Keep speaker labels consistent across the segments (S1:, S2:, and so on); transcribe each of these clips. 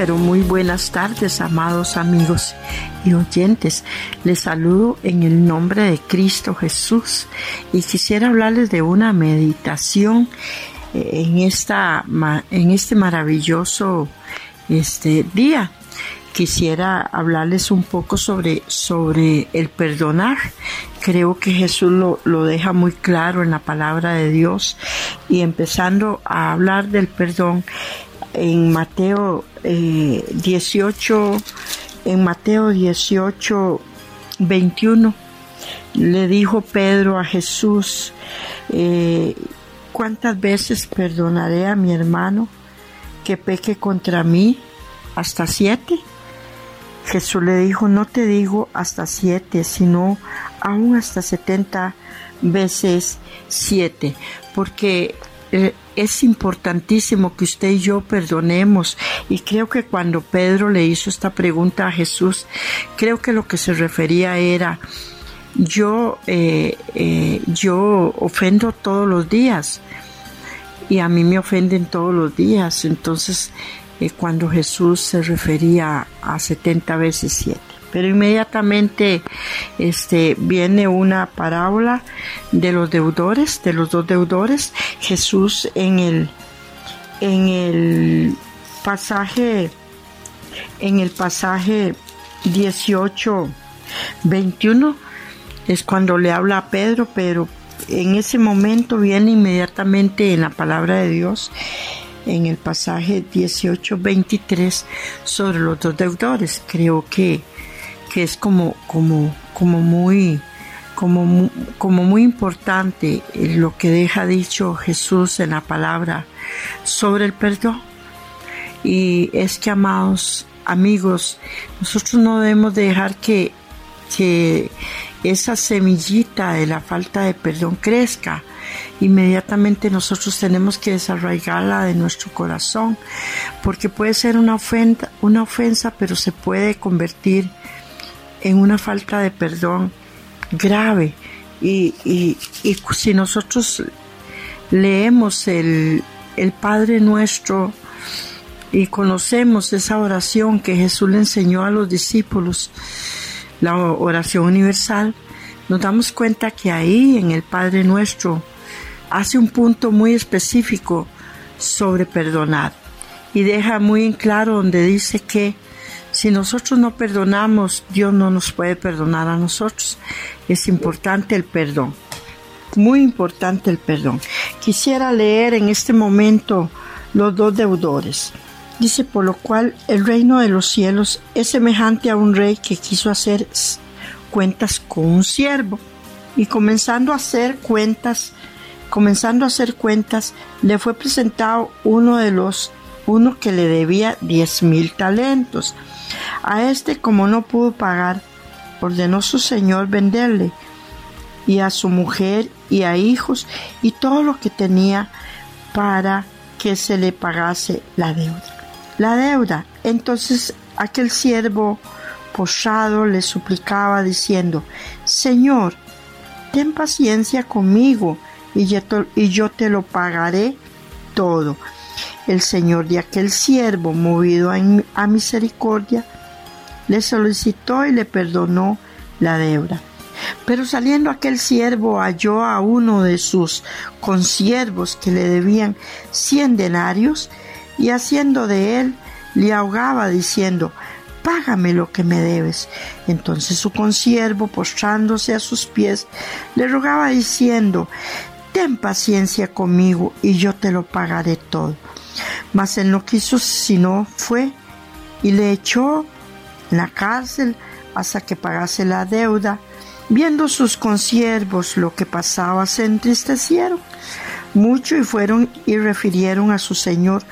S1: Pero muy buenas tardes, amados amigos y oyentes. Les saludo en el nombre de Cristo Jesús y quisiera hablarles de una meditación eh, en, esta, en este maravilloso este día. Quisiera hablarles un poco sobre, sobre el perdonar. Creo que Jesús lo, lo deja muy claro en la palabra de Dios y empezando a hablar del perdón en Mateo 18, eh, en Mateo 18, 21, le dijo Pedro a Jesús, eh, ¿cuántas veces perdonaré a mi hermano que peque contra mí? ¿Hasta siete? Jesús le dijo, no te digo hasta siete, sino aún hasta setenta veces siete, porque eh, es importantísimo que usted y yo perdonemos. Y creo que cuando Pedro le hizo esta pregunta a Jesús, creo que lo que se refería era, yo, eh, eh, yo ofendo todos los días y a mí me ofenden todos los días. Entonces, cuando Jesús se refería a 70 veces 7. Pero inmediatamente este, viene una parábola de los deudores, de los dos deudores. Jesús en el, en el pasaje, en el pasaje 18, 21, es cuando le habla a Pedro, pero en ese momento viene inmediatamente en la palabra de Dios en el pasaje 18, 23 sobre los dos deudores. Creo que que es como, como, como muy, como, como muy importante lo que deja dicho Jesús en la palabra sobre el perdón. Y es que, amados amigos, nosotros no debemos dejar que, que esa semillita de la falta de perdón crezca. Inmediatamente nosotros tenemos que desarraigarla de nuestro corazón, porque puede ser una ofensa, una ofensa, pero se puede convertir en una falta de perdón grave. Y, y, si nosotros leemos el, el Padre nuestro y conocemos esa oración que Jesús le enseñó a los discípulos, la oración universal, nos damos cuenta que ahí en el Padre nuestro hace un punto muy específico sobre perdonar y deja muy en claro donde dice que si nosotros no perdonamos, Dios no nos puede perdonar a nosotros. Es importante el perdón. Muy importante el perdón. Quisiera leer en este momento los dos deudores. Dice, por lo cual el reino de los cielos es semejante a un rey que quiso hacer cuentas con un siervo. Y comenzando a hacer cuentas, comenzando a hacer cuentas, le fue presentado uno de los, uno que le debía diez mil talentos. A este, como no pudo pagar, ordenó su señor venderle, y a su mujer y a hijos, y todo lo que tenía para que se le pagase la deuda. La deuda. Entonces aquel siervo postrado le suplicaba diciendo, Señor, ten paciencia conmigo y yo te lo pagaré todo. El señor de aquel siervo, movido a misericordia, le solicitó y le perdonó la deuda. Pero saliendo aquel siervo halló a uno de sus consiervos que le debían cien denarios y haciendo de él le ahogaba diciendo Págame lo que me debes. Entonces su consiervo, postrándose a sus pies, le rogaba diciendo Ten paciencia conmigo y yo te lo pagaré todo. Mas él no quiso, sino fue y le echó la cárcel hasta que pagase la deuda. Viendo sus consiervos lo que pasaba, se entristecieron mucho y fueron y refirieron a su señor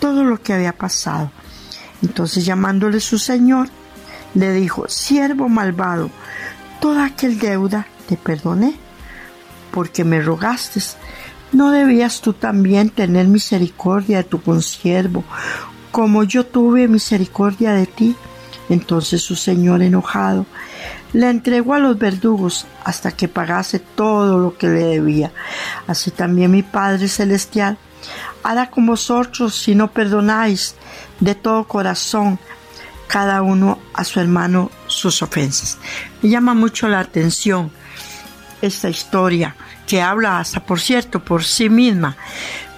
S1: todo lo que había pasado. Entonces llamándole su señor, le dijo, siervo malvado, toda aquel deuda te perdoné, porque me rogaste. ¿No debías tú también tener misericordia de tu consiervo, como yo tuve misericordia de ti? Entonces su señor enojado le entregó a los verdugos hasta que pagase todo lo que le debía. Así también mi Padre Celestial hará con vosotros si no perdonáis de todo corazón cada uno a su hermano sus ofensas. Me llama mucho la atención esta historia que habla hasta por cierto por sí misma,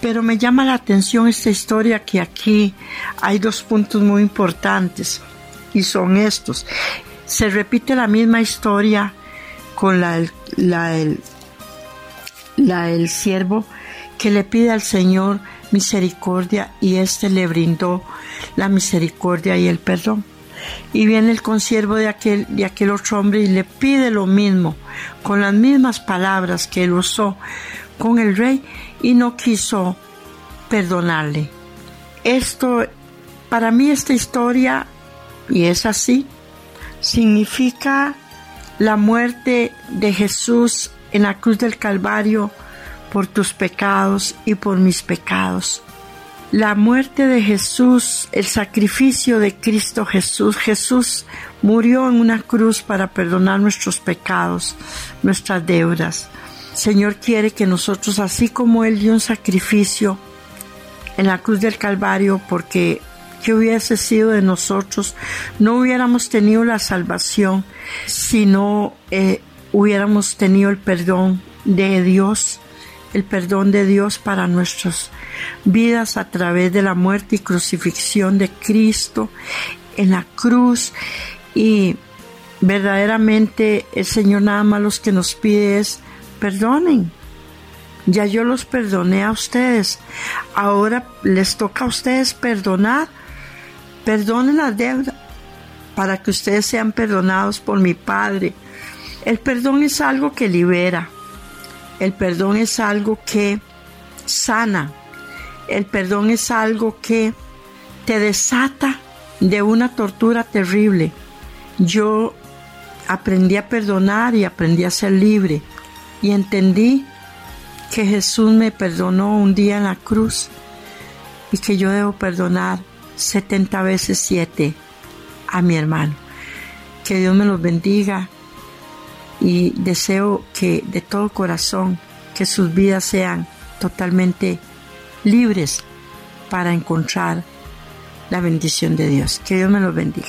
S1: pero me llama la atención esta historia que aquí hay dos puntos muy importantes y son estos se repite la misma historia con la, el, la siervo que le pide al Señor misericordia y éste le brindó la misericordia y el perdón. Y viene el consiervo de aquel, de aquel otro hombre y le pide lo mismo, con las mismas palabras que él usó con el rey y no quiso perdonarle. Esto, para mí esta historia, y es así, significa la muerte de Jesús en la cruz del Calvario por tus pecados y por mis pecados. La muerte de Jesús, el sacrificio de Cristo Jesús. Jesús murió en una cruz para perdonar nuestros pecados, nuestras deudas. Señor quiere que nosotros, así como Él dio un sacrificio en la cruz del Calvario porque que hubiese sido de nosotros, no hubiéramos tenido la salvación si no eh, hubiéramos tenido el perdón de Dios, el perdón de Dios para nuestras vidas a través de la muerte y crucifixión de Cristo en la cruz y verdaderamente el Señor nada más los que nos pide es perdonen. Ya yo los perdoné a ustedes. Ahora les toca a ustedes perdonar Perdonen la deuda para que ustedes sean perdonados por mi Padre. El perdón es algo que libera. El perdón es algo que sana. El perdón es algo que te desata de una tortura terrible. Yo aprendí a perdonar y aprendí a ser libre y entendí que Jesús me perdonó un día en la cruz y que yo debo perdonar 70 veces 7 a mi hermano. Que Dios me los bendiga y deseo que de todo corazón que sus vidas sean totalmente libres para encontrar la bendición de Dios. Que Dios me los bendiga.